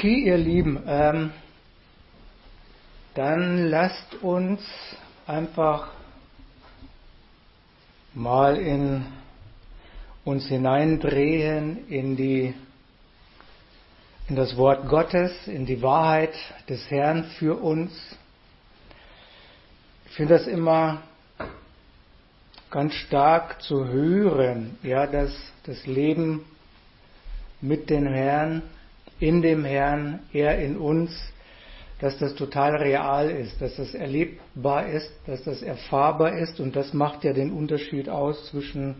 Okay, ihr Lieben, ähm, dann lasst uns einfach mal in uns hineindrehen in die in das Wort Gottes, in die Wahrheit des Herrn für uns. Ich finde das immer ganz stark zu hören, ja, dass das Leben mit dem Herrn, in dem Herrn, er in uns, dass das total real ist, dass das erlebbar ist, dass das erfahrbar ist. Und das macht ja den Unterschied aus zwischen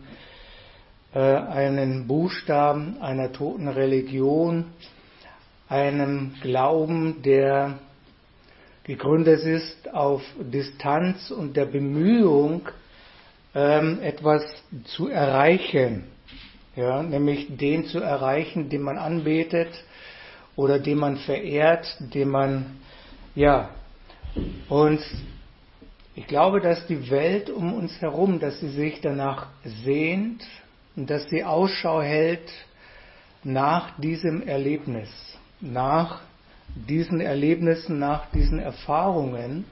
äh, einem Buchstaben, einer toten Religion, einem Glauben, der gegründet ist auf Distanz und der Bemühung, ähm, etwas zu erreichen, ja, nämlich den zu erreichen, den man anbetet oder den man verehrt, den man, ja, und ich glaube, dass die Welt um uns herum, dass sie sich danach sehnt und dass sie Ausschau hält nach diesem Erlebnis nach diesen Erlebnissen, nach diesen Erfahrungen.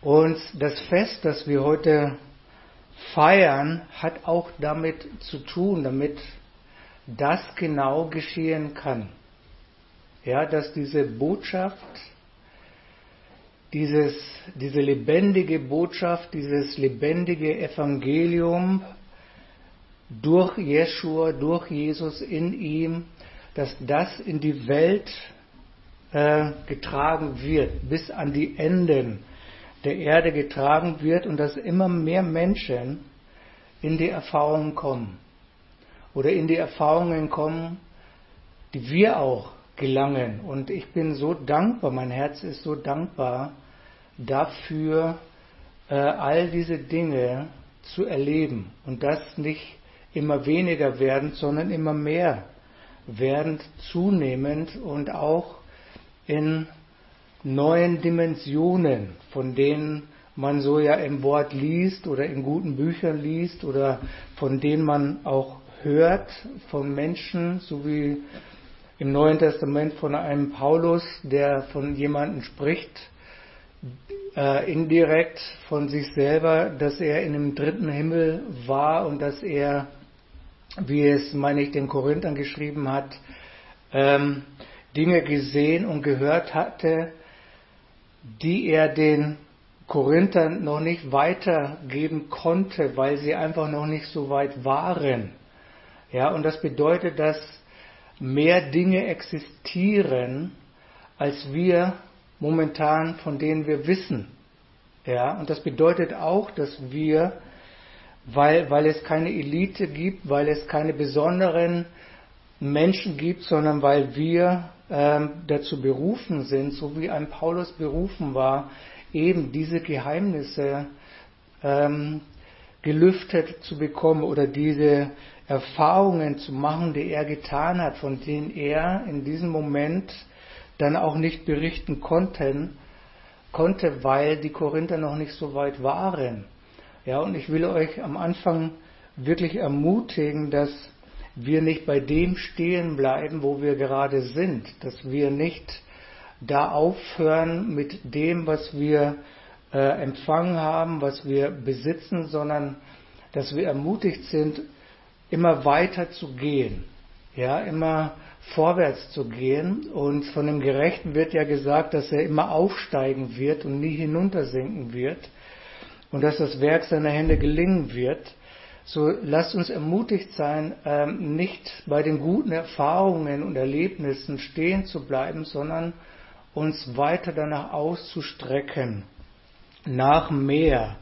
Und das Fest, das wir heute feiern, hat auch damit zu tun, damit das genau geschehen kann. Ja, dass diese Botschaft, dieses, diese lebendige Botschaft, dieses lebendige Evangelium durch Jeschua, durch Jesus in ihm dass das in die Welt äh, getragen wird, bis an die Enden der Erde getragen wird und dass immer mehr Menschen in die Erfahrungen kommen oder in die Erfahrungen kommen, die wir auch gelangen. Und ich bin so dankbar, mein Herz ist so dankbar dafür, äh, all diese Dinge zu erleben und das nicht immer weniger werden, sondern immer mehr werden zunehmend und auch in neuen Dimensionen, von denen man so ja im Wort liest oder in guten Büchern liest oder von denen man auch hört von Menschen, so wie im Neuen Testament von einem Paulus, der von jemandem spricht, äh, indirekt von sich selber, dass er in dem dritten Himmel war und dass er wie es, meine ich, den Korinthern geschrieben hat, ähm, Dinge gesehen und gehört hatte, die er den Korinthern noch nicht weitergeben konnte, weil sie einfach noch nicht so weit waren. Ja, und das bedeutet, dass mehr Dinge existieren, als wir momentan von denen wir wissen. Ja, und das bedeutet auch, dass wir weil, weil es keine Elite gibt, weil es keine besonderen Menschen gibt, sondern weil wir ähm, dazu berufen sind, so wie ein Paulus berufen war, eben diese Geheimnisse ähm, gelüftet zu bekommen oder diese Erfahrungen zu machen, die er getan hat, von denen er in diesem Moment dann auch nicht berichten konnten, konnte, weil die Korinther noch nicht so weit waren. Ja, und ich will euch am Anfang wirklich ermutigen, dass wir nicht bei dem stehen bleiben, wo wir gerade sind, dass wir nicht da aufhören mit dem, was wir äh, empfangen haben, was wir besitzen, sondern dass wir ermutigt sind, immer weiter zu gehen, ja, immer vorwärts zu gehen. Und von dem Gerechten wird ja gesagt, dass er immer aufsteigen wird und nie hinuntersinken wird und dass das Werk seiner Hände gelingen wird, so lasst uns ermutigt sein, ähm, nicht bei den guten Erfahrungen und Erlebnissen stehen zu bleiben, sondern uns weiter danach auszustrecken, nach mehr,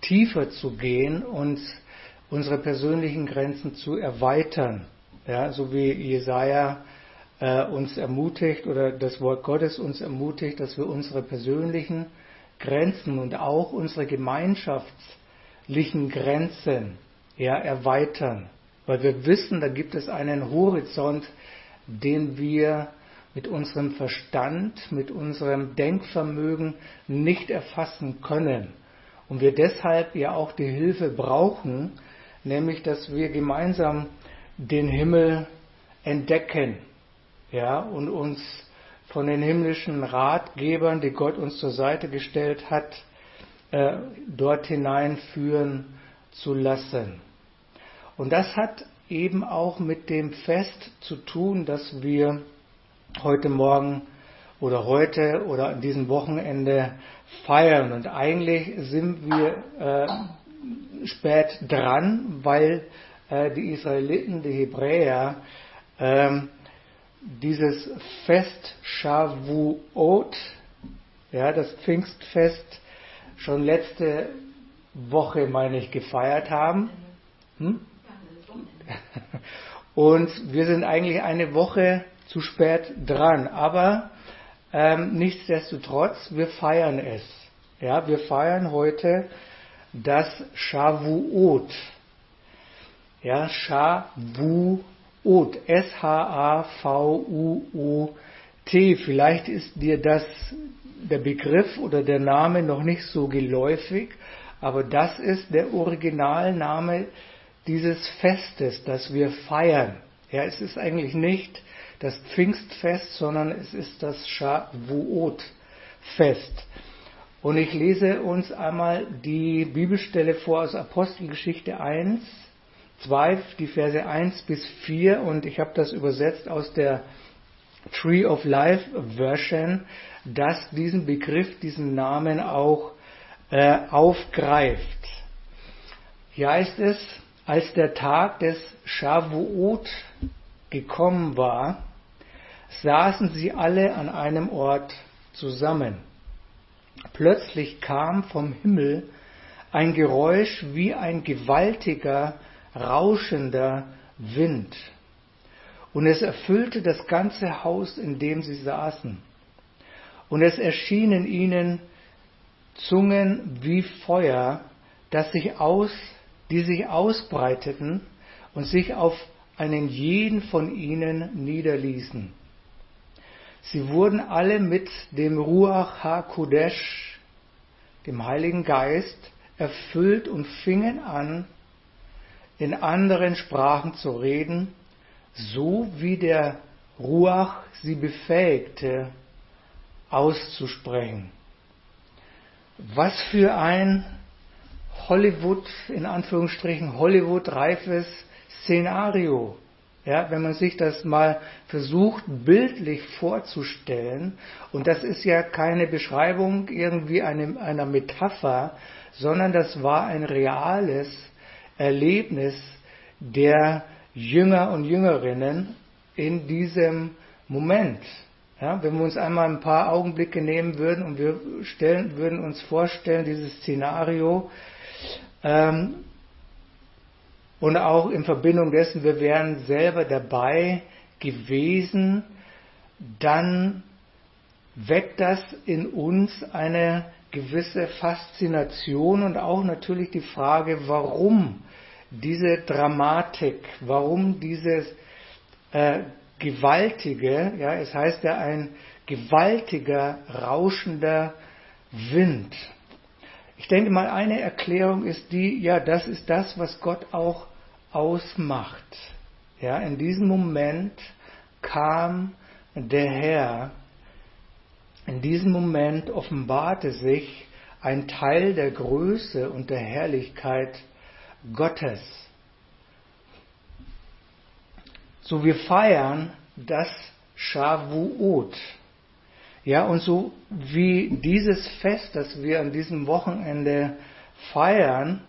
tiefer zu gehen und unsere persönlichen Grenzen zu erweitern. Ja, so wie Jesaja äh, uns ermutigt oder das Wort Gottes uns ermutigt, dass wir unsere persönlichen Grenzen und auch unsere gemeinschaftlichen Grenzen ja, erweitern. Weil wir wissen, da gibt es einen Horizont, den wir mit unserem Verstand, mit unserem Denkvermögen nicht erfassen können. Und wir deshalb ja auch die Hilfe brauchen, nämlich dass wir gemeinsam den Himmel entdecken. ja, und uns von den himmlischen Ratgebern, die Gott uns zur Seite gestellt hat, äh, dort hineinführen zu lassen. Und das hat eben auch mit dem Fest zu tun, dass wir heute Morgen oder heute oder an diesem Wochenende feiern. Und eigentlich sind wir äh, spät dran, weil äh, die Israeliten, die Hebräer, äh, dieses Fest Shavuot, ja, das Pfingstfest, schon letzte Woche, meine ich, gefeiert haben. Hm? Und wir sind eigentlich eine Woche zu spät dran. Aber ähm, nichtsdestotrotz, wir feiern es. Ja, wir feiern heute das Shavuot. Ja, Shavuot. S-H-A-V-U-O-T. Vielleicht ist dir das der Begriff oder der Name noch nicht so geläufig, aber das ist der Originalname dieses Festes, das wir feiern. Ja, es ist eigentlich nicht das Pfingstfest, sondern es ist das Shavuot-Fest. Und ich lese uns einmal die Bibelstelle vor aus Apostelgeschichte 1, 2, die Verse 1 bis 4 und ich habe das übersetzt aus der Tree of Life Version, das diesen Begriff, diesen Namen auch äh, aufgreift. Hier heißt es, als der Tag des Shavuot gekommen war, saßen sie alle an einem Ort zusammen. Plötzlich kam vom Himmel ein Geräusch wie ein gewaltiger, rauschender Wind. Und es erfüllte das ganze Haus, in dem sie saßen. Und es erschienen ihnen Zungen wie Feuer, das sich aus die sich ausbreiteten und sich auf einen jeden von ihnen niederließen. Sie wurden alle mit dem Ruach HaKodesh, dem Heiligen Geist, erfüllt und fingen an, in anderen Sprachen zu reden, so wie der Ruach sie befähigte, auszusprechen. Was für ein Hollywood, in Anführungsstrichen, Hollywood-reifes Szenario. Ja, wenn man sich das mal versucht, bildlich vorzustellen, und das ist ja keine Beschreibung irgendwie eine, einer Metapher, sondern das war ein reales Erlebnis der Jünger und Jüngerinnen in diesem Moment. Ja, wenn wir uns einmal ein paar Augenblicke nehmen würden und wir stellen, würden uns vorstellen, dieses Szenario, ähm, und auch in Verbindung dessen, wir wären selber dabei gewesen, dann weckt das in uns eine gewisse Faszination und auch natürlich die Frage, warum diese Dramatik, warum dieses äh, gewaltige, ja, es heißt ja ein gewaltiger, rauschender Wind. Ich denke mal, eine Erklärung ist die, ja, das ist das, was Gott auch ausmacht. Ja, in diesem Moment kam der Herr, in diesem Moment offenbarte sich ein Teil der Größe und der Herrlichkeit Gottes. So wir feiern das Shavuot. Ja, und so wie dieses Fest, das wir an diesem Wochenende feiern,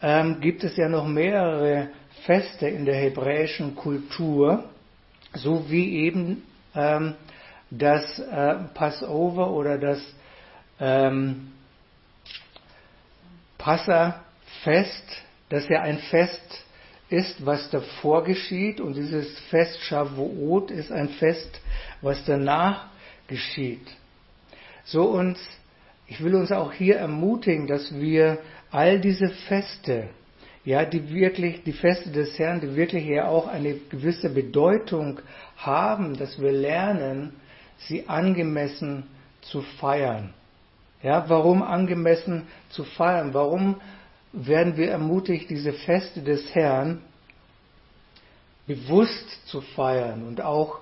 ähm, gibt es ja noch mehrere Feste in der hebräischen Kultur, so wie eben ähm, das äh, Passover oder das ähm, Passafest, das ja ein Fest ist, was davor geschieht, und dieses Fest Shavuot ist ein Fest, was danach geschieht. So uns, ich will uns auch hier ermutigen, dass wir all diese Feste, ja, die wirklich, die Feste des Herrn, die wirklich ja auch eine gewisse Bedeutung haben, dass wir lernen, sie angemessen zu feiern. Ja, warum angemessen zu feiern? Warum werden wir ermutigt, diese Feste des Herrn bewusst zu feiern und auch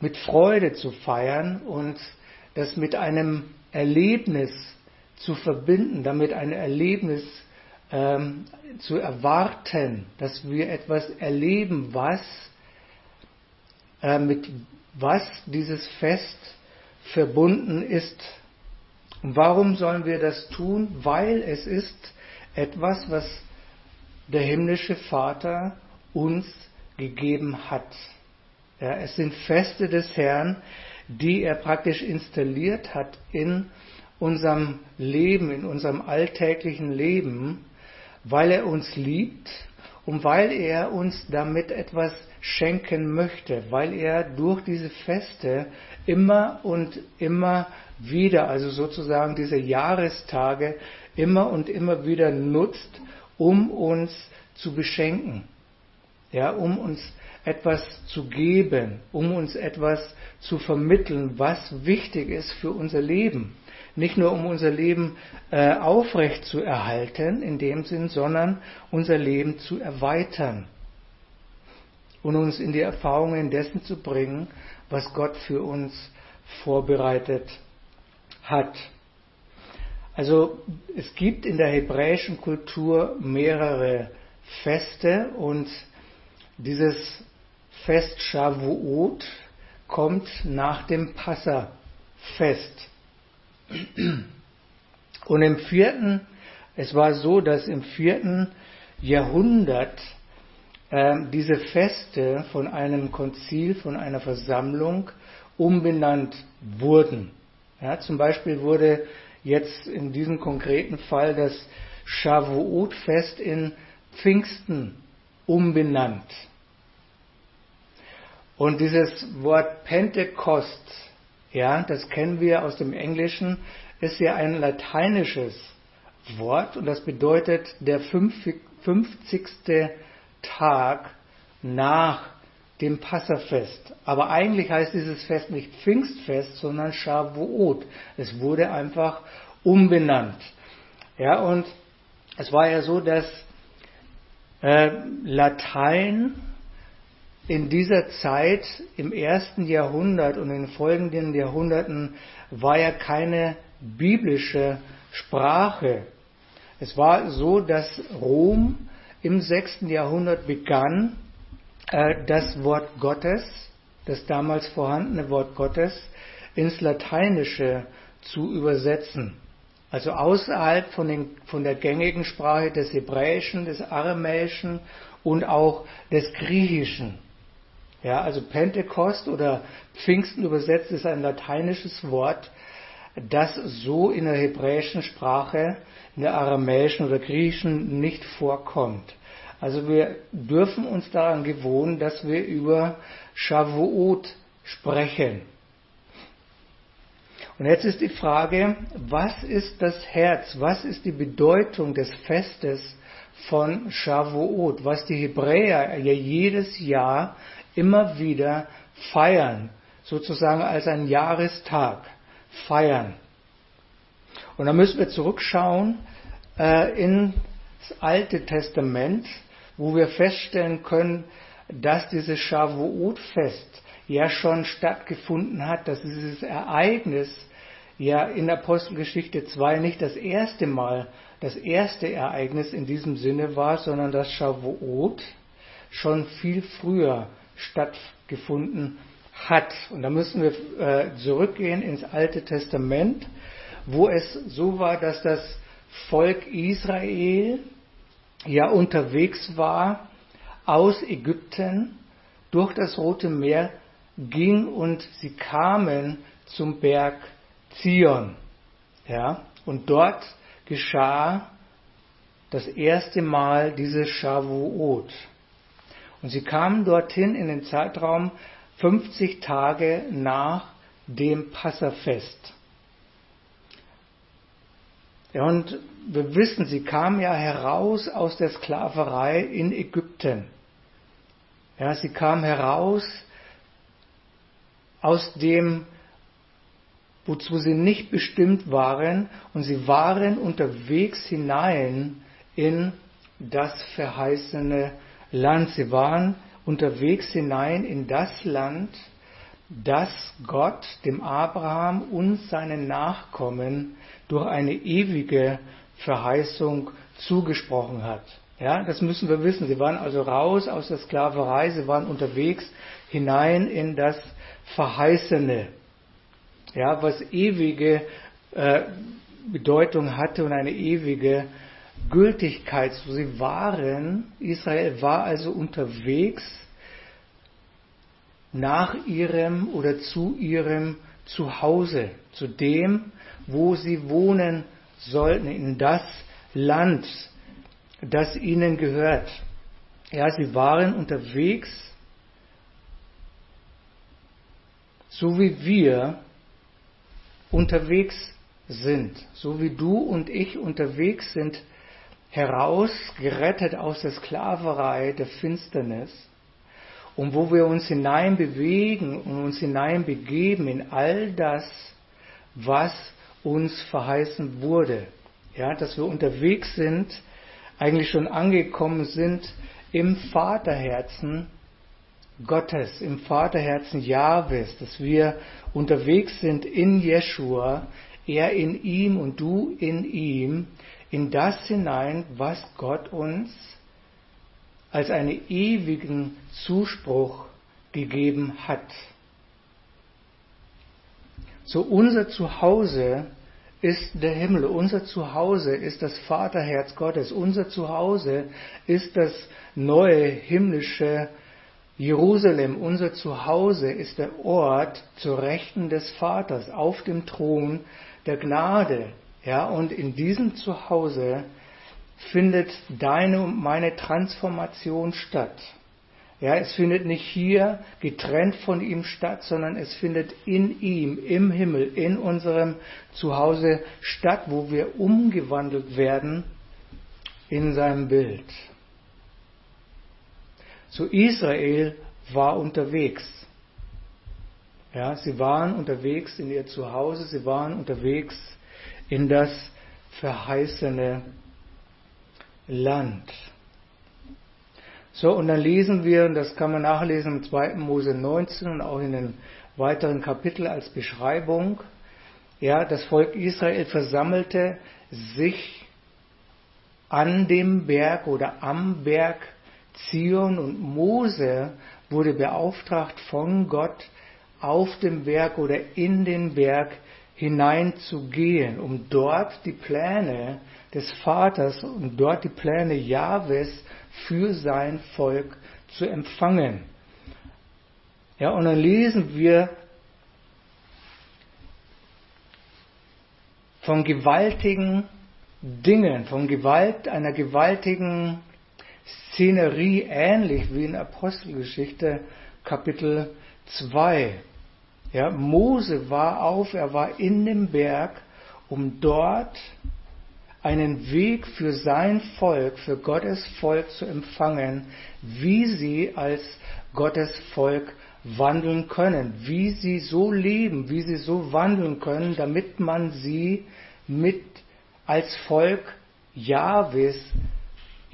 mit Freude zu feiern und das mit einem Erlebnis zu verbinden, damit ein Erlebnis ähm, zu erwarten, dass wir etwas erleben, was äh, mit was dieses Fest verbunden ist. Und warum sollen wir das tun? Weil es ist etwas, was der himmlische Vater uns gegeben hat. Ja, es sind Feste des Herrn, die er praktisch installiert hat in unserem Leben, in unserem alltäglichen Leben, weil er uns liebt und weil er uns damit etwas schenken möchte, weil er durch diese Feste immer und immer wieder, also sozusagen diese Jahrestage, immer und immer wieder nutzt, um uns zu beschenken, ja, um uns etwas zu geben, um uns etwas zu vermitteln, was wichtig ist für unser Leben. Nicht nur um unser Leben äh, aufrecht zu erhalten in dem Sinn, sondern unser Leben zu erweitern und uns in die Erfahrungen dessen zu bringen, was Gott für uns vorbereitet hat. Also es gibt in der hebräischen Kultur mehrere Feste und dieses Fest Shavuot kommt nach dem Passafest. Und im vierten, es war so, dass im vierten Jahrhundert äh, diese Feste von einem Konzil, von einer Versammlung umbenannt wurden. Ja, zum Beispiel wurde jetzt in diesem konkreten Fall das Shavuot-Fest in Pfingsten umbenannt. Und dieses Wort Pentekost ja, das kennen wir aus dem Englischen, ist ja ein lateinisches Wort und das bedeutet der 50. Tag nach dem Passafest. Aber eigentlich heißt dieses Fest nicht Pfingstfest, sondern Shavuot. Es wurde einfach umbenannt. Ja, und es war ja so, dass äh, Latein in dieser Zeit im ersten Jahrhundert und in den folgenden Jahrhunderten war ja keine biblische Sprache. Es war so, dass Rom im sechsten Jahrhundert begann, äh, das Wort Gottes, das damals vorhandene Wort Gottes, ins Lateinische zu übersetzen. Also außerhalb von, den, von der gängigen Sprache des Hebräischen, des Aramäischen und auch des Griechischen. Ja, also Pentekost oder Pfingsten übersetzt ist ein lateinisches Wort, das so in der hebräischen Sprache, in der aramäischen oder griechischen nicht vorkommt. Also wir dürfen uns daran gewohnen, dass wir über Shavuot sprechen. Und jetzt ist die Frage, was ist das Herz, was ist die Bedeutung des Festes von Shavuot, was die Hebräer ja jedes Jahr immer wieder feiern, sozusagen als ein Jahrestag feiern. Und da müssen wir zurückschauen äh, ins Alte Testament, wo wir feststellen können, dass dieses Shavuot-Fest ja schon stattgefunden hat, dass dieses Ereignis ja in Apostelgeschichte 2 nicht das erste Mal, das erste Ereignis in diesem Sinne war, sondern dass Shavuot schon viel früher stattgefunden hat. Und da müssen wir äh, zurückgehen ins Alte Testament, wo es so war, dass das Volk Israel ja unterwegs war aus Ägypten durch das Rote Meer ging und sie kamen zum Berg Zion. Ja, und dort geschah das erste Mal dieses Shavuot. Und sie kamen dorthin in den Zeitraum 50 Tage nach dem Passafest. Ja, und wir wissen, sie kamen ja heraus aus der Sklaverei in Ägypten. Ja, sie kamen heraus aus dem, wozu sie nicht bestimmt waren, und sie waren unterwegs hinein in das verheißene Land. Sie waren unterwegs hinein in das Land, dass Gott dem Abraham und seinen Nachkommen durch eine ewige Verheißung zugesprochen hat. Ja, das müssen wir wissen. Sie waren also raus aus der Sklaverei, sie waren unterwegs hinein in das Verheißene. Ja, was ewige äh, Bedeutung hatte und eine ewige Gültigkeit. Sie waren, Israel war also unterwegs nach ihrem oder zu ihrem Zuhause, zu dem, wo sie wohnen sollten, in das Land, das ihnen gehört. Ja, sie waren unterwegs, so wie wir unterwegs sind, so wie du und ich unterwegs sind, herausgerettet aus der Sklaverei der Finsternis und wo wir uns hineinbewegen und uns hineinbegeben in all das, was uns verheißen wurde. Ja, dass wir unterwegs sind, eigentlich schon angekommen sind im Vaterherzen Gottes, im Vaterherzen Jahwes, dass wir unterwegs sind in Jeshua, er in ihm und du in ihm, in das hinein, was Gott uns als einen ewigen Zuspruch gegeben hat. So unser Zuhause ist der Himmel, unser Zuhause ist das Vaterherz Gottes, unser Zuhause ist das neue himmlische Jerusalem, unser Zuhause ist der Ort zur Rechten des Vaters auf dem Thron der Gnade. Ja, und in diesem Zuhause findet deine und meine Transformation statt. Ja, es findet nicht hier getrennt von ihm statt, sondern es findet in ihm, im Himmel, in unserem Zuhause statt, wo wir umgewandelt werden in seinem Bild. So Israel war unterwegs. Ja, sie waren unterwegs in ihr Zuhause, sie waren unterwegs in das verheißene Land. So, und dann lesen wir, und das kann man nachlesen im 2. Mose 19 und auch in den weiteren Kapiteln als Beschreibung, ja, das Volk Israel versammelte sich an dem Berg oder am Berg Zion und Mose wurde beauftragt von Gott auf dem Berg oder in den Berg hineinzugehen, um dort die Pläne des Vaters und dort die Pläne Jahwes für sein Volk zu empfangen. Ja, und dann lesen wir von gewaltigen Dingen, von Gewalt, einer gewaltigen Szenerie, ähnlich wie in Apostelgeschichte Kapitel 2. Ja, Mose war auf, er war in dem Berg, um dort einen Weg für sein Volk, für Gottes Volk zu empfangen, wie sie als Gottes Volk wandeln können, wie sie so leben, wie sie so wandeln können, damit man sie mit als Volk Jahwes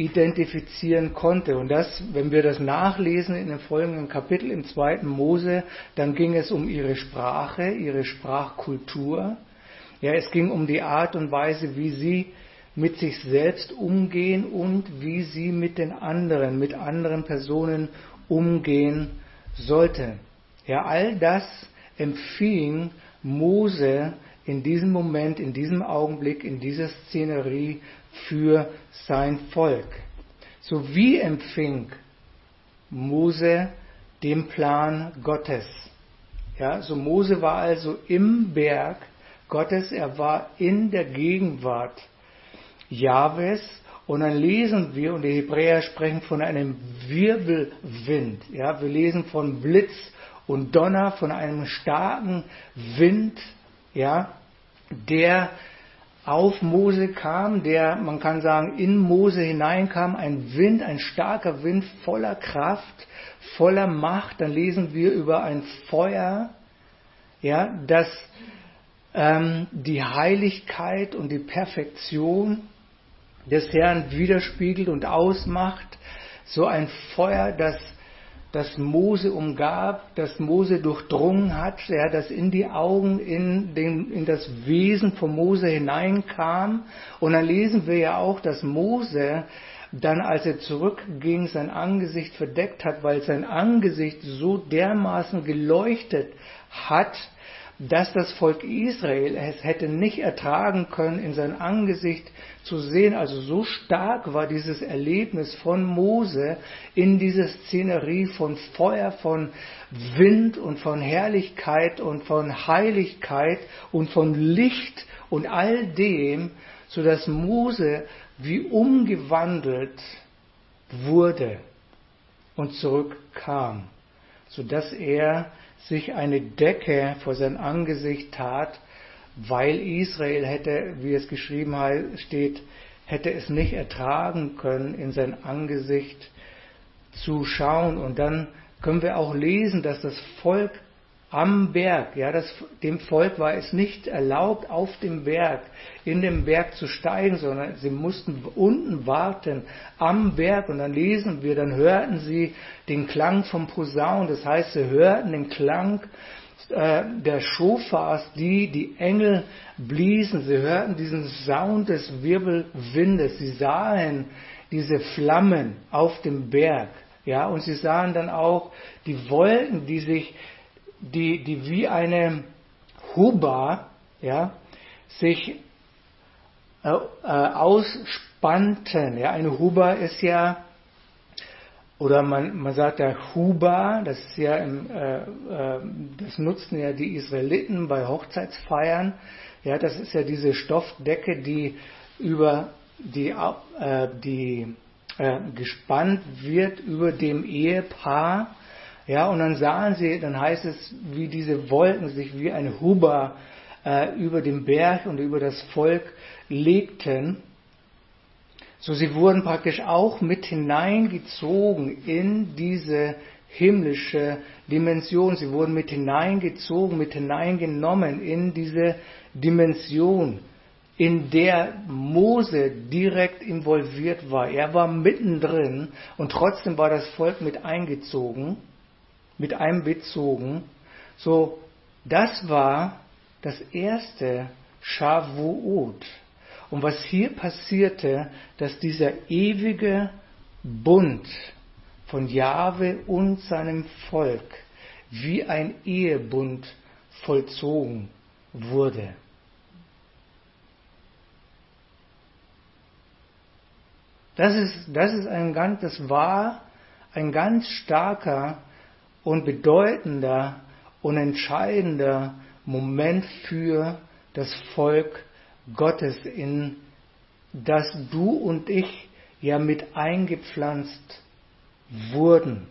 identifizieren konnte. Und das, wenn wir das nachlesen in dem folgenden Kapitel im zweiten Mose, dann ging es um ihre Sprache, ihre Sprachkultur. Ja, es ging um die Art und Weise, wie sie mit sich selbst umgehen und wie sie mit den anderen, mit anderen Personen umgehen sollte. Ja, all das empfing Mose in diesem Moment, in diesem Augenblick, in dieser Szenerie für sein Volk. So wie empfing Mose den Plan Gottes. Ja, so Mose war also im Berg Gottes, er war in der Gegenwart Jahwes und dann lesen wir, und die Hebräer sprechen von einem Wirbelwind. Ja, wir lesen von Blitz und Donner, von einem starken Wind, ja, der auf Mose kam, der, man kann sagen, in Mose hineinkam, ein Wind, ein starker Wind voller Kraft, voller Macht. Dann lesen wir über ein Feuer, ja, das ähm, die Heiligkeit und die Perfektion des Herrn widerspiegelt und ausmacht. So ein Feuer, das das Mose umgab, das Mose durchdrungen hat, ja, das in die Augen, in, den, in das Wesen von Mose hineinkam. Und dann lesen wir ja auch, dass Mose dann, als er zurückging, sein Angesicht verdeckt hat, weil sein Angesicht so dermaßen geleuchtet hat, dass das Volk Israel es hätte nicht ertragen können, in sein Angesicht zu sehen. Also so stark war dieses Erlebnis von Mose in dieser Szenerie von Feuer, von Wind und von Herrlichkeit und von Heiligkeit und von Licht und all dem, so dass Mose wie umgewandelt wurde und zurückkam, so dass er sich eine Decke vor sein Angesicht tat, weil Israel hätte, wie es geschrieben steht, hätte es nicht ertragen können, in sein Angesicht zu schauen. Und dann können wir auch lesen, dass das Volk am Berg. Ja, das, dem Volk war es nicht erlaubt, auf dem Berg, in den Berg zu steigen, sondern sie mussten unten warten am Berg. Und dann lesen wir, dann hörten sie den Klang vom Posaun. Das heißt, sie hörten den Klang äh, der Schofars, die die Engel bliesen. Sie hörten diesen Sound des Wirbelwindes. Sie sahen diese Flammen auf dem Berg. Ja, und sie sahen dann auch die Wolken, die sich die, die wie eine Huba ja, sich äh, äh, ausspannten. Ja, eine Huba ist ja, oder man, man sagt ja Huba, das ist ja im, äh, äh, das nutzen ja die Israeliten bei Hochzeitsfeiern. Ja, das ist ja diese Stoffdecke, die über die, äh, die äh, gespannt wird über dem Ehepaar ja, und dann sahen sie, dann heißt es, wie diese Wolken sich wie ein Huber äh, über den Berg und über das Volk legten. So, sie wurden praktisch auch mit hineingezogen in diese himmlische Dimension. Sie wurden mit hineingezogen, mit hineingenommen in diese Dimension, in der Mose direkt involviert war. Er war mittendrin und trotzdem war das Volk mit eingezogen mit einbezogen. So, das war das erste Shavuot. Und was hier passierte, dass dieser ewige Bund von Jahwe und seinem Volk wie ein Ehebund vollzogen wurde. Das ist, das ist ein ganz, das war ein ganz starker und bedeutender und entscheidender Moment für das Volk Gottes, in das du und ich ja mit eingepflanzt wurden.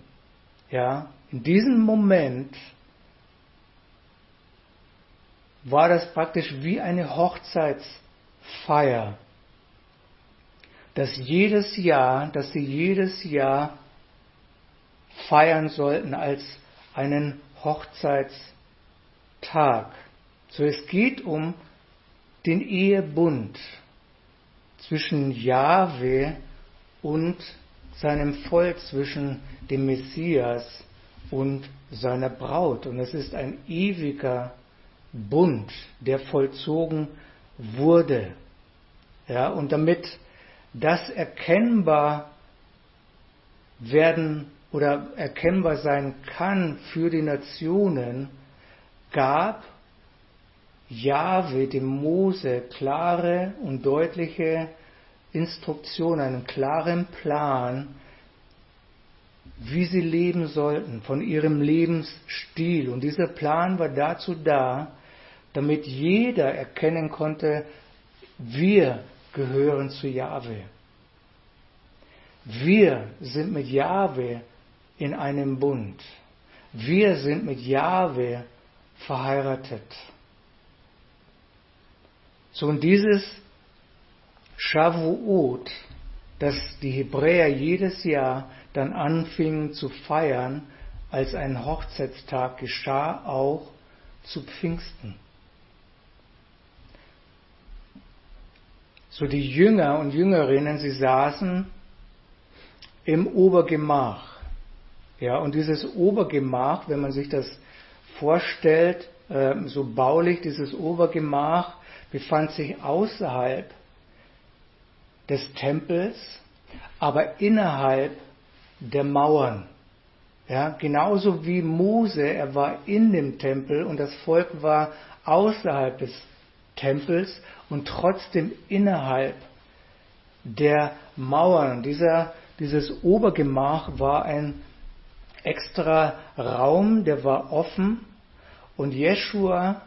Ja, in diesem Moment war das praktisch wie eine Hochzeitsfeier, dass jedes Jahr, dass sie jedes Jahr feiern sollten als einen Hochzeitstag. So es geht um den Ehebund zwischen Jahwe und seinem Volk, zwischen dem Messias und seiner Braut. Und es ist ein ewiger Bund, der vollzogen wurde. Ja, und damit das erkennbar werden oder erkennbar sein kann für die Nationen, gab Jahwe dem Mose klare und deutliche Instruktionen, einen klaren Plan, wie sie leben sollten, von ihrem Lebensstil. Und dieser Plan war dazu da, damit jeder erkennen konnte, wir gehören zu Jahwe. Wir sind mit Jahwe in einem Bund. Wir sind mit Jahwe verheiratet. So und dieses Shavuot, das die Hebräer jedes Jahr dann anfingen zu feiern, als ein Hochzeitstag geschah auch zu Pfingsten. So die Jünger und Jüngerinnen, sie saßen im Obergemach Ja, und dieses Obergemach, wenn man sich das vorstellt, ähm, so baulich, dieses Obergemach befand sich außerhalb des Tempels, aber innerhalb der Mauern. Ja, genauso wie Mose, er war in dem Tempel und das Volk war außerhalb des Tempels und trotzdem innerhalb der Mauern. Dieser, dieses Obergemach war ein extra Raum, der war offen und Jeschua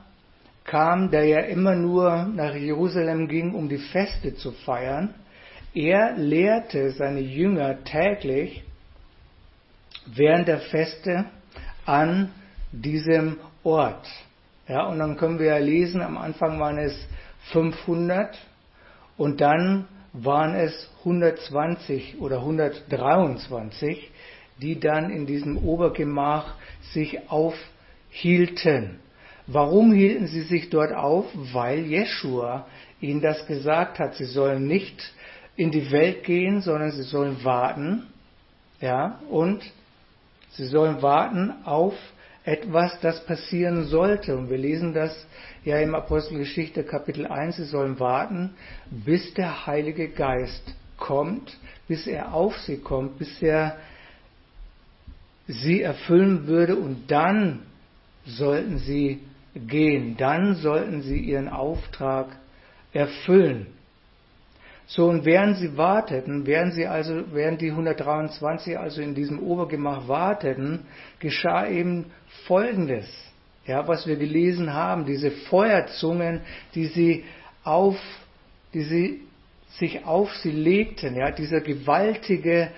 kam, der ja immer nur nach Jerusalem ging, um die Feste zu feiern. Er lehrte seine Jünger täglich während der Feste an diesem Ort. Ja, und dann können wir ja lesen, am Anfang waren es 500 und dann waren es 120 oder 123, die dann in diesem Obergemach sich aufhielten. Warum hielten sie sich dort auf? Weil Jeschua ihnen das gesagt hat. Sie sollen nicht in die Welt gehen, sondern sie sollen warten. Ja, und sie sollen warten auf etwas, das passieren sollte. Und wir lesen das ja im Apostelgeschichte Kapitel 1. Sie sollen warten, bis der Heilige Geist kommt, bis er auf sie kommt, bis er sie erfüllen würde und dann sollten sie gehen, dann sollten sie ihren Auftrag erfüllen. So, und während sie warteten, während sie also, während die 123 also in diesem Obergemach warteten, geschah eben Folgendes. Ja, was wir gelesen haben, diese Feuerzungen, die sie auf, die sie sich auf sie legten, ja, dieser gewaltige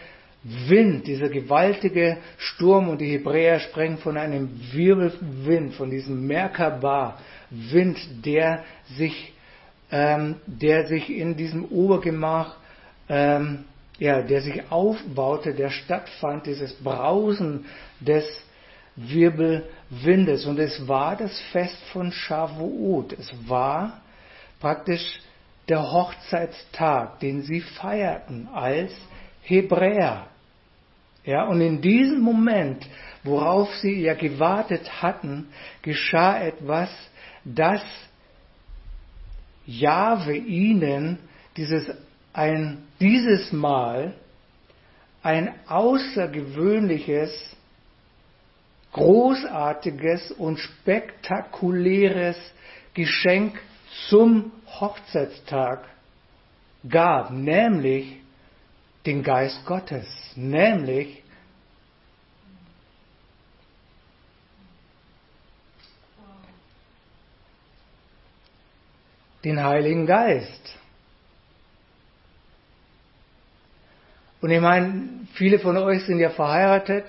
Wind, dieser gewaltige Sturm und die Hebräer sprechen von einem Wirbelwind, von diesem Merkaba-Wind, der sich, ähm, der sich in diesem Obergemach, ähm, ja, der sich aufbaute, der stattfand, dieses Brausen des Wirbelwindes. Und es war das Fest von Shavuot. Es war praktisch der Hochzeitstag, den sie feierten als Hebräer. Ja, und in diesem Moment, worauf sie ja gewartet hatten, geschah etwas, dass Jahwe ihnen dieses, ein, dieses Mal ein außergewöhnliches, großartiges und spektakuläres Geschenk zum Hochzeitstag gab, nämlich den Geist Gottes, nämlich den Heiligen Geist. Und ich meine, viele von euch sind ja verheiratet.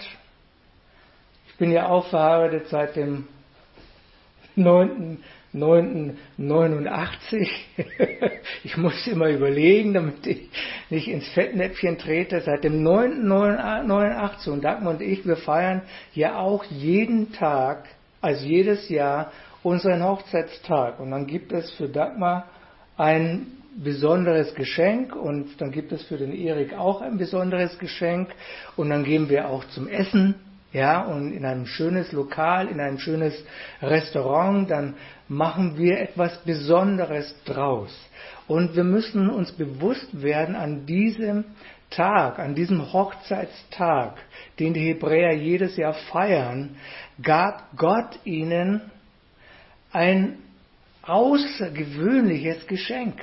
Ich bin ja auch verheiratet seit dem 9. 989. ich muss immer überlegen, damit ich nicht ins Fettnäpfchen trete. Seit dem 989 und Dagmar und ich, wir feiern ja auch jeden Tag, also jedes Jahr, unseren Hochzeitstag. Und dann gibt es für Dagmar ein besonderes Geschenk und dann gibt es für den Erik auch ein besonderes Geschenk und dann gehen wir auch zum Essen ja, und in ein schönes Lokal, in ein schönes Restaurant, dann machen wir etwas Besonderes draus. Und wir müssen uns bewusst werden an diesem Tag, an diesem Hochzeitstag, den die Hebräer jedes Jahr feiern, gab Gott ihnen ein außergewöhnliches Geschenk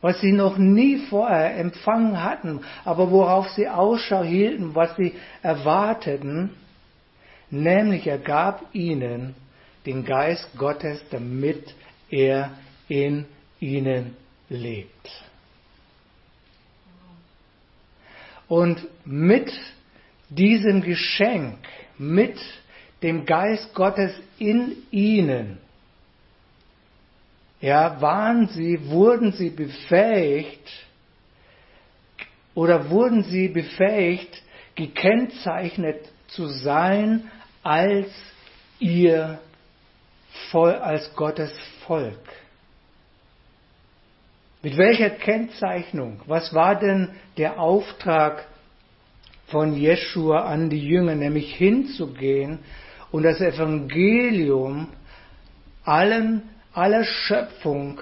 was sie noch nie vorher empfangen hatten, aber worauf sie Ausschau hielten, was sie erwarteten, nämlich er gab ihnen den Geist Gottes, damit er in ihnen lebt. Und mit diesem Geschenk, mit dem Geist Gottes in ihnen, ja, waren sie, wurden sie befähigt oder wurden sie befähigt, gekennzeichnet zu sein als ihr als Gottes Volk. Mit welcher Kennzeichnung? Was war denn der Auftrag von Jeschua an die Jünger, nämlich hinzugehen und das Evangelium allen, aller Schöpfung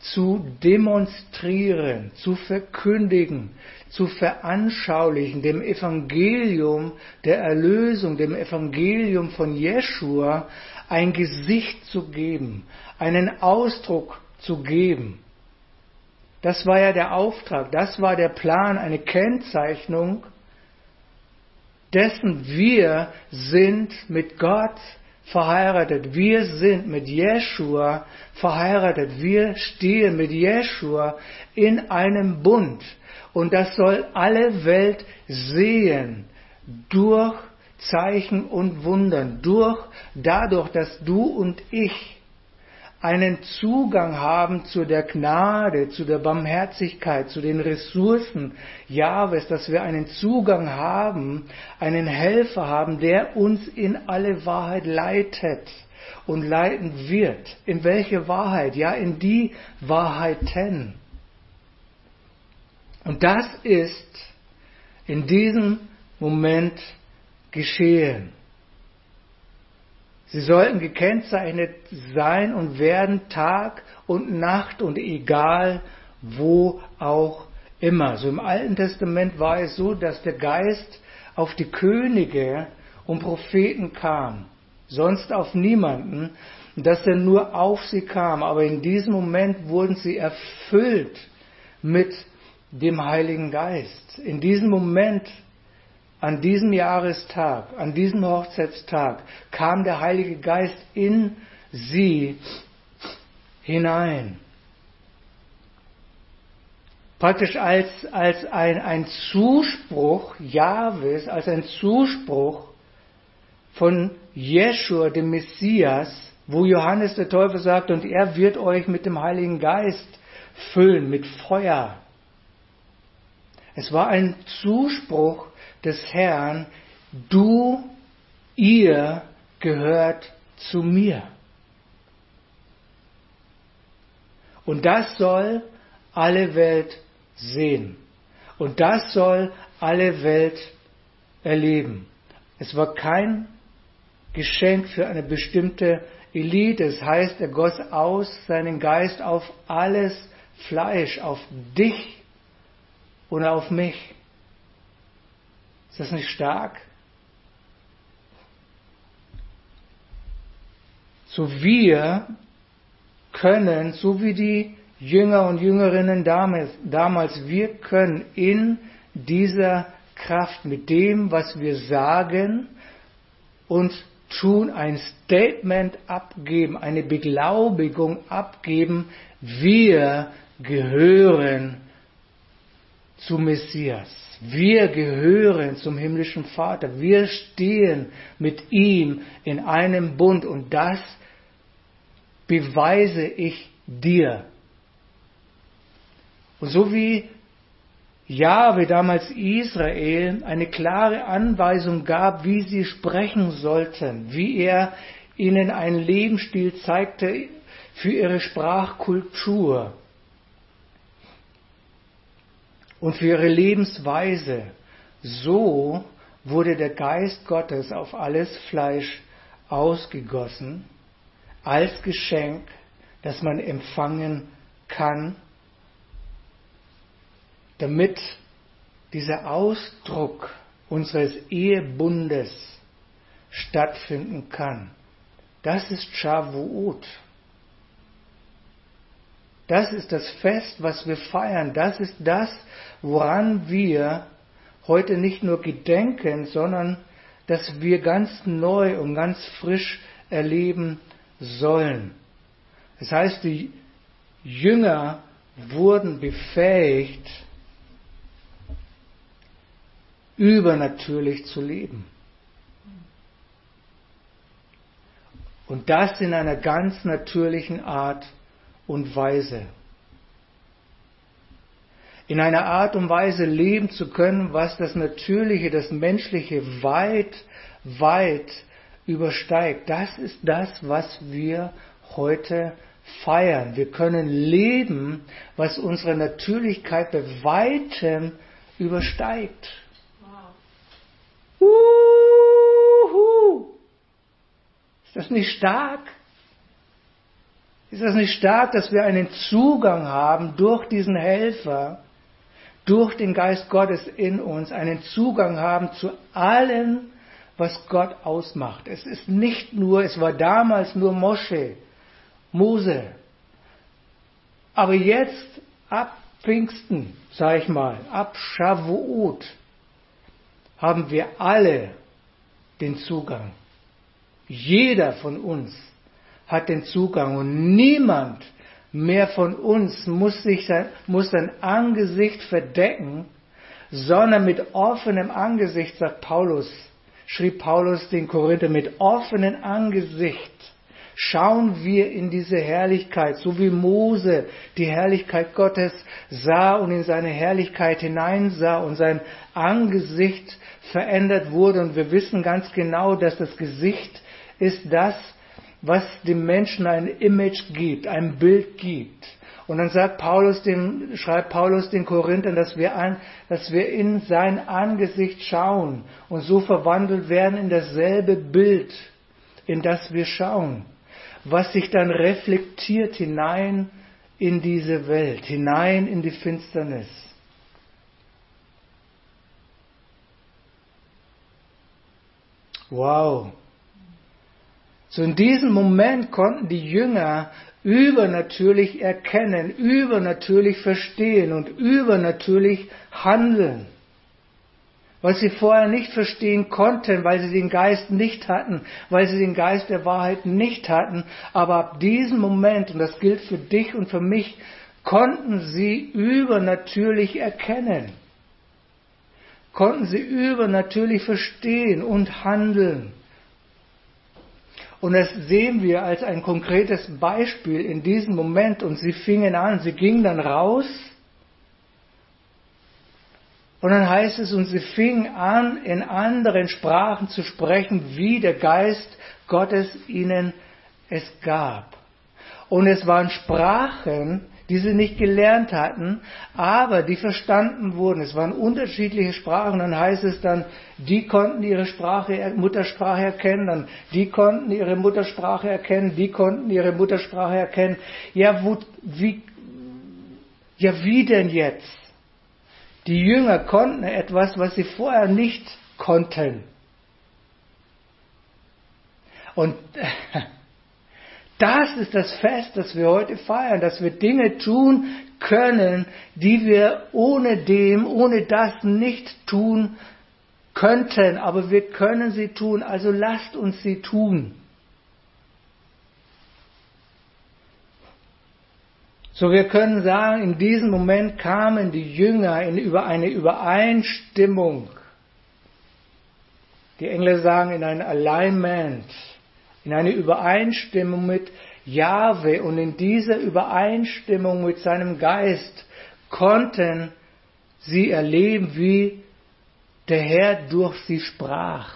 zu demonstrieren, zu verkündigen, zu veranschaulichen, dem Evangelium der Erlösung, dem Evangelium von Jeschua ein Gesicht zu geben, einen Ausdruck zu geben. Das war ja der Auftrag, das war der Plan, eine Kennzeichnung dessen, wir sind mit Gott verheiratet, wir sind mit Jeshua verheiratet, wir stehen mit Jeshua in einem Bund. Und das soll alle Welt sehen durch Zeichen und Wundern, durch dadurch, dass du und ich einen Zugang haben zu der Gnade, zu der Barmherzigkeit, zu den Ressourcen Jahwes, dass wir einen Zugang haben, einen Helfer haben, der uns in alle Wahrheit leitet und leiten wird. In welche Wahrheit? Ja, in die Wahrheiten. Und das ist in diesem Moment geschehen. Sie sollten gekennzeichnet sein und werden Tag und Nacht und egal wo auch immer. So im Alten Testament war es so, dass der Geist auf die Könige und Propheten kam, sonst auf niemanden, dass er nur auf sie kam. Aber in diesem Moment wurden sie erfüllt mit dem Heiligen Geist. In diesem Moment an diesem Jahrestag, an diesem Hochzeitstag kam der Heilige Geist in sie hinein. Praktisch als, als ein, ein Zuspruch Jahwes, als ein Zuspruch von Jeschua, dem Messias, wo Johannes der Täufer sagt, und er wird euch mit dem Heiligen Geist füllen, mit Feuer. Es war ein Zuspruch des Herrn, du, ihr gehört zu mir. Und das soll alle Welt sehen. Und das soll alle Welt erleben. Es war kein Geschenk für eine bestimmte Elite. Es heißt, er goss aus seinen Geist auf alles Fleisch, auf dich und auf mich. Ist das nicht stark? So wir können, so wie die Jünger und Jüngerinnen damals, damals, wir können in dieser Kraft mit dem, was wir sagen und tun, ein Statement abgeben, eine Beglaubigung abgeben, wir gehören zu Messias. Wir gehören zum himmlischen Vater. Wir stehen mit ihm in einem Bund und das beweise ich dir. Und so wie Jahwe damals Israel eine klare Anweisung gab, wie sie sprechen sollten, wie er ihnen einen Lebensstil zeigte für ihre Sprachkultur, und für ihre Lebensweise. So wurde der Geist Gottes auf alles Fleisch ausgegossen als Geschenk, das man empfangen kann, damit dieser Ausdruck unseres Ehebundes stattfinden kann. Das ist Shavuot. Das ist das Fest, was wir feiern. Das ist das, woran wir heute nicht nur gedenken, sondern dass wir ganz neu und ganz frisch erleben sollen. Das heißt, die Jünger wurden befähigt, übernatürlich zu leben. Und das in einer ganz natürlichen Art und Weise in einer Art und Weise leben zu können, was das Natürliche, das Menschliche weit, weit übersteigt. Das ist das, was wir heute feiern. Wir können leben, was unsere Natürlichkeit bei weitem übersteigt. Wow. Uhu. Ist das nicht stark? Ist das nicht stark, dass wir einen Zugang haben durch diesen Helfer durch den Geist Gottes in uns, einen Zugang haben zu allem, was Gott ausmacht. Es ist nicht nur, es war damals nur Mosche, Mose. Aber jetzt, ab Pfingsten, sag ich mal, ab Shavuot, haben wir alle den Zugang. Jeder von uns hat den Zugang und niemand mehr von uns muss, sich sein, muss sein Angesicht verdecken, sondern mit offenem Angesicht, sagt Paulus, schrieb Paulus den Korinther, mit offenem Angesicht schauen wir in diese Herrlichkeit, so wie Mose die Herrlichkeit Gottes sah und in seine Herrlichkeit hineinsah und sein Angesicht verändert wurde. Und wir wissen ganz genau, dass das Gesicht ist das, was dem Menschen ein Image gibt, ein Bild gibt. Und dann sagt Paulus den, schreibt Paulus den Korinthern, dass wir, an, dass wir in sein Angesicht schauen und so verwandelt werden in dasselbe Bild, in das wir schauen, was sich dann reflektiert hinein in diese Welt, hinein in die Finsternis. Wow. So in diesem Moment konnten die Jünger übernatürlich erkennen, übernatürlich verstehen und übernatürlich handeln. Was sie vorher nicht verstehen konnten, weil sie den Geist nicht hatten, weil sie den Geist der Wahrheit nicht hatten. Aber ab diesem Moment, und das gilt für dich und für mich, konnten sie übernatürlich erkennen. Konnten sie übernatürlich verstehen und handeln. Und das sehen wir als ein konkretes Beispiel in diesem Moment. Und sie fingen an, sie gingen dann raus. Und dann heißt es, und sie fingen an, in anderen Sprachen zu sprechen, wie der Geist Gottes ihnen es gab. Und es waren Sprachen, die sie nicht gelernt hatten, aber die verstanden wurden. Es waren unterschiedliche Sprachen, dann heißt es dann, die konnten ihre Sprache, Muttersprache erkennen, dann die konnten ihre Muttersprache erkennen, die konnten ihre Muttersprache erkennen. Ja, wo, wie, ja, wie denn jetzt? Die Jünger konnten etwas, was sie vorher nicht konnten. Und Das ist das Fest, das wir heute feiern, dass wir Dinge tun können, die wir ohne dem, ohne das nicht tun könnten, aber wir können sie tun, also lasst uns sie tun. So wir können sagen, in diesem Moment kamen die Jünger in über eine Übereinstimmung. Die Engländer sagen in ein Alignment in eine Übereinstimmung mit Jahwe und in dieser Übereinstimmung mit seinem Geist konnten sie erleben, wie der Herr durch sie sprach,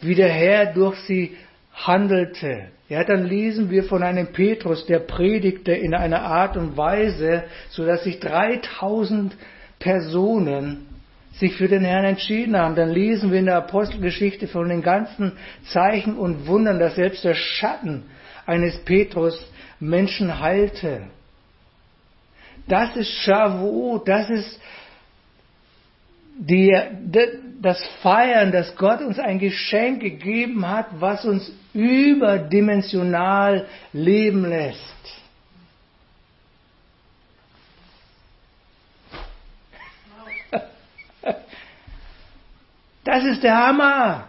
wie der Herr durch sie handelte. Ja, dann lesen wir von einem Petrus, der predigte in einer Art und Weise, so dass sich 3000 Personen sich für den Herrn entschieden haben, dann lesen wir in der Apostelgeschichte von den ganzen Zeichen und Wundern, dass selbst der Schatten eines Petrus Menschen heilte. Das ist Shavuot, das ist die, das Feiern, dass Gott uns ein Geschenk gegeben hat, was uns überdimensional leben lässt. Das ist der Hammer.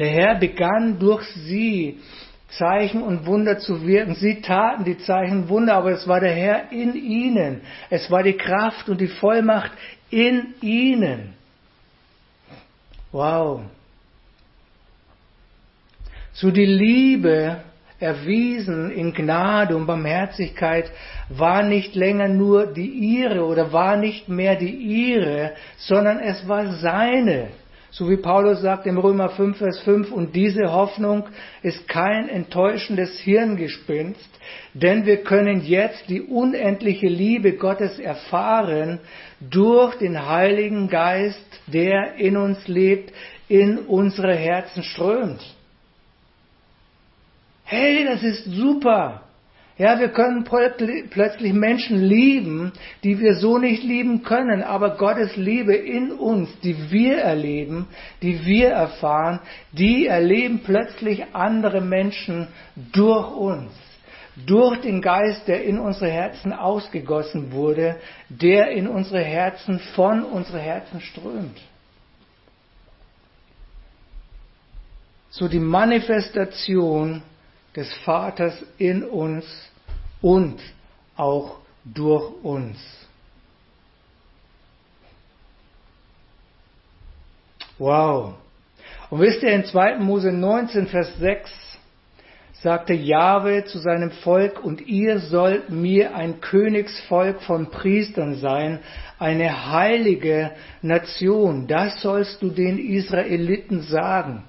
Der Herr begann durch sie Zeichen und Wunder zu wirken. Sie taten die Zeichen und Wunder, aber es war der Herr in ihnen. Es war die Kraft und die Vollmacht in ihnen. Wow. So die Liebe erwiesen in Gnade und Barmherzigkeit, war nicht länger nur die ihre oder war nicht mehr die ihre, sondern es war seine. So wie Paulus sagt im Römer 5, Vers 5, und diese Hoffnung ist kein enttäuschendes Hirngespinst, denn wir können jetzt die unendliche Liebe Gottes erfahren durch den Heiligen Geist, der in uns lebt, in unsere Herzen strömt. Hey, das ist super. Ja, wir können plötzlich Menschen lieben, die wir so nicht lieben können, aber Gottes Liebe in uns, die wir erleben, die wir erfahren, die erleben plötzlich andere Menschen durch uns, durch den Geist, der in unsere Herzen ausgegossen wurde, der in unsere Herzen, von unsere Herzen strömt. So die Manifestation des Vaters in uns und auch durch uns. Wow. Und wisst ihr, in 2. Mose 19, Vers 6 sagte Jahwe zu seinem Volk, und ihr sollt mir ein Königsvolk von Priestern sein, eine heilige Nation. Das sollst du den Israeliten sagen.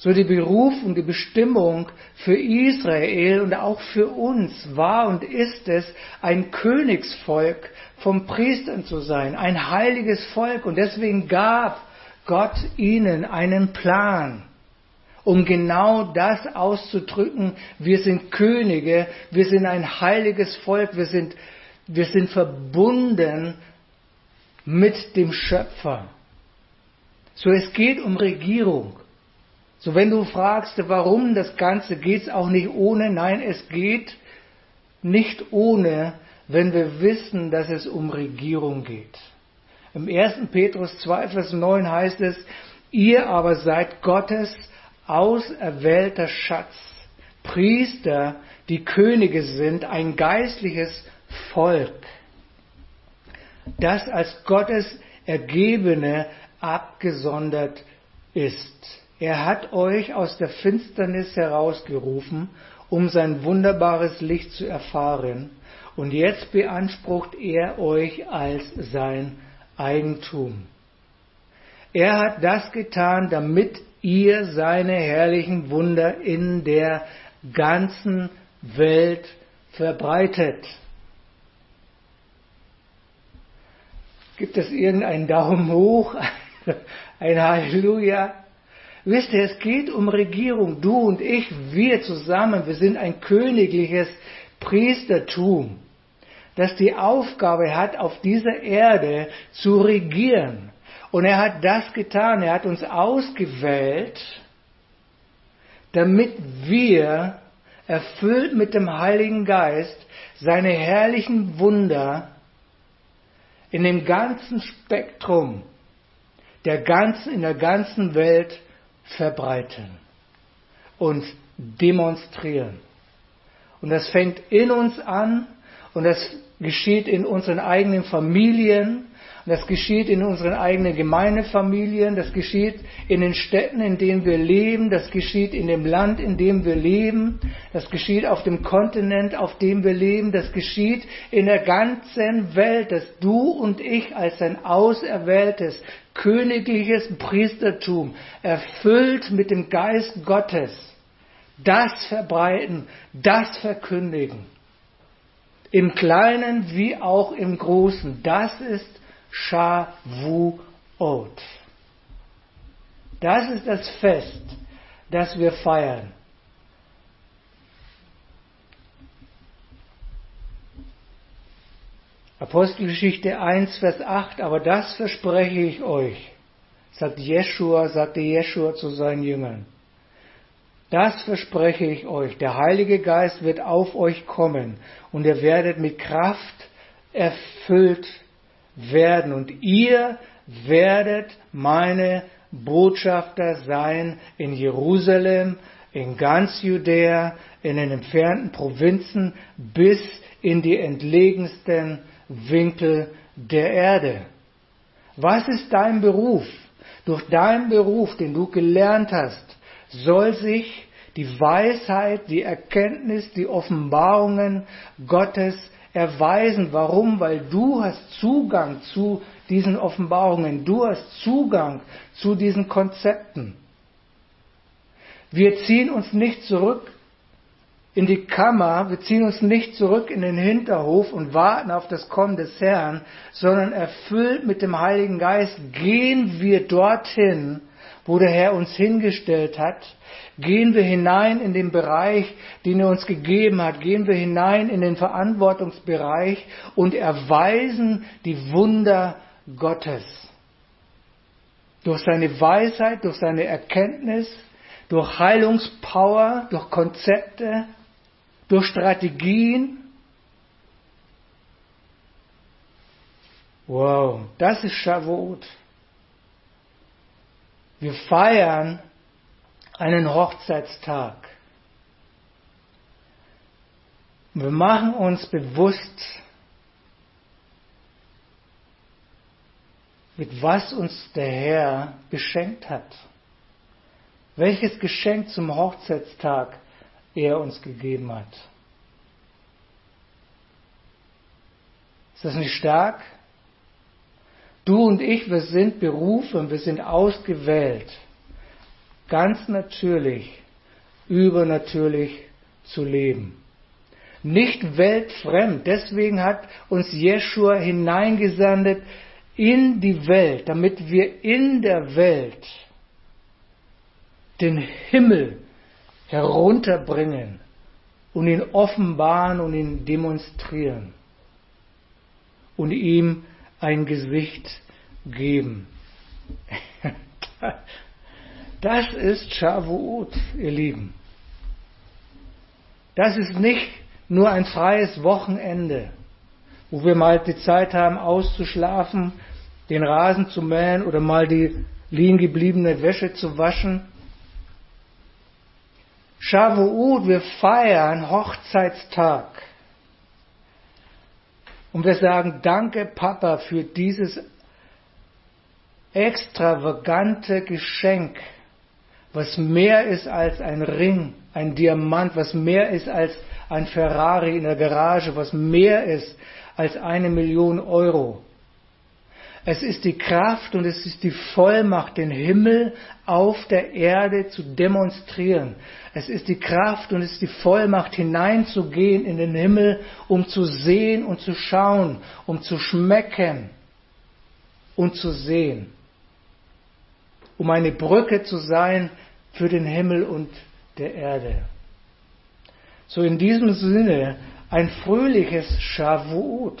So die Berufung, die Bestimmung für Israel und auch für uns war und ist es, ein Königsvolk vom Priestern zu sein, ein heiliges Volk. Und deswegen gab Gott ihnen einen Plan, um genau das auszudrücken. Wir sind Könige, wir sind ein heiliges Volk, wir sind, wir sind verbunden mit dem Schöpfer. So es geht um Regierung. So, wenn du fragst, warum das Ganze, geht es auch nicht ohne. Nein, es geht nicht ohne, wenn wir wissen, dass es um Regierung geht. Im 1. Petrus 2, Vers 9 heißt es, ihr aber seid Gottes auserwählter Schatz, Priester, die Könige sind, ein geistliches Volk, das als Gottes Ergebene abgesondert ist. Er hat euch aus der Finsternis herausgerufen, um sein wunderbares Licht zu erfahren, und jetzt beansprucht er euch als sein Eigentum. Er hat das getan, damit ihr seine herrlichen Wunder in der ganzen Welt verbreitet. Gibt es irgendeinen Daumen hoch, ein Halleluja? Wisst ihr, es geht um Regierung. Du und ich, wir zusammen, wir sind ein königliches Priestertum, das die Aufgabe hat, auf dieser Erde zu regieren. Und er hat das getan. Er hat uns ausgewählt, damit wir, erfüllt mit dem Heiligen Geist, seine herrlichen Wunder in dem ganzen Spektrum der ganzen, in der ganzen Welt verbreiten und demonstrieren. Und das fängt in uns an und das geschieht in unseren eigenen Familien, das geschieht in unseren eigenen Gemeindefamilien, das geschieht in den Städten, in denen wir leben, das geschieht in dem Land, in dem wir leben, das geschieht auf dem Kontinent, auf dem wir leben, das geschieht in der ganzen Welt, dass du und ich als ein auserwähltes, königliches Priestertum, erfüllt mit dem Geist Gottes, das verbreiten, das verkündigen. Im Kleinen wie auch im Großen. Das ist Shavuot. Das ist das Fest, das wir feiern. Apostelgeschichte 1, Vers 8, aber das verspreche ich euch, sagt Jeschua, sagte Jeschua zu seinen Jüngern. Das verspreche ich euch, der Heilige Geist wird auf euch kommen und ihr werdet mit Kraft erfüllt werden und ihr werdet meine Botschafter sein in Jerusalem, in ganz Judäa, in den entfernten Provinzen bis in die entlegensten Winkel der Erde. Was ist dein Beruf? Durch deinen Beruf, den du gelernt hast, soll sich die Weisheit, die Erkenntnis, die Offenbarungen Gottes erweisen. Warum? Weil du hast Zugang zu diesen Offenbarungen. Du hast Zugang zu diesen Konzepten. Wir ziehen uns nicht zurück in die Kammer, wir ziehen uns nicht zurück in den Hinterhof und warten auf das Kommen des Herrn, sondern erfüllt mit dem Heiligen Geist gehen wir dorthin, wo der Herr uns hingestellt hat, gehen wir hinein in den Bereich, den er uns gegeben hat, gehen wir hinein in den Verantwortungsbereich und erweisen die Wunder Gottes. Durch seine Weisheit, durch seine Erkenntnis, durch Heilungspower, durch Konzepte, durch Strategien. Wow, das ist Shavuot. Wir feiern einen Hochzeitstag. Wir machen uns bewusst, mit was uns der Herr geschenkt hat. Welches Geschenk zum Hochzeitstag er uns gegeben hat. Ist das nicht stark? Du und ich, wir sind berufen, wir sind ausgewählt, ganz natürlich, übernatürlich zu leben. Nicht weltfremd. Deswegen hat uns Jeschua hineingesandet in die Welt, damit wir in der Welt den Himmel herunterbringen und ihn offenbaren und ihn demonstrieren und ihm ein Gesicht geben. Das ist Shavuot, ihr Lieben. Das ist nicht nur ein freies Wochenende, wo wir mal die Zeit haben, auszuschlafen, den Rasen zu mähen oder mal die liegen gebliebene Wäsche zu waschen. Shavuot, wir feiern Hochzeitstag. Und wir sagen, danke Papa für dieses extravagante Geschenk, was mehr ist als ein Ring, ein Diamant, was mehr ist als ein Ferrari in der Garage, was mehr ist als eine Million Euro. Es ist die Kraft und es ist die Vollmacht, den Himmel auf der Erde zu demonstrieren. Es ist die Kraft und es ist die Vollmacht, hineinzugehen in den Himmel, um zu sehen und zu schauen, um zu schmecken und zu sehen. Um eine Brücke zu sein für den Himmel und der Erde. So in diesem Sinne ein fröhliches Shavuot.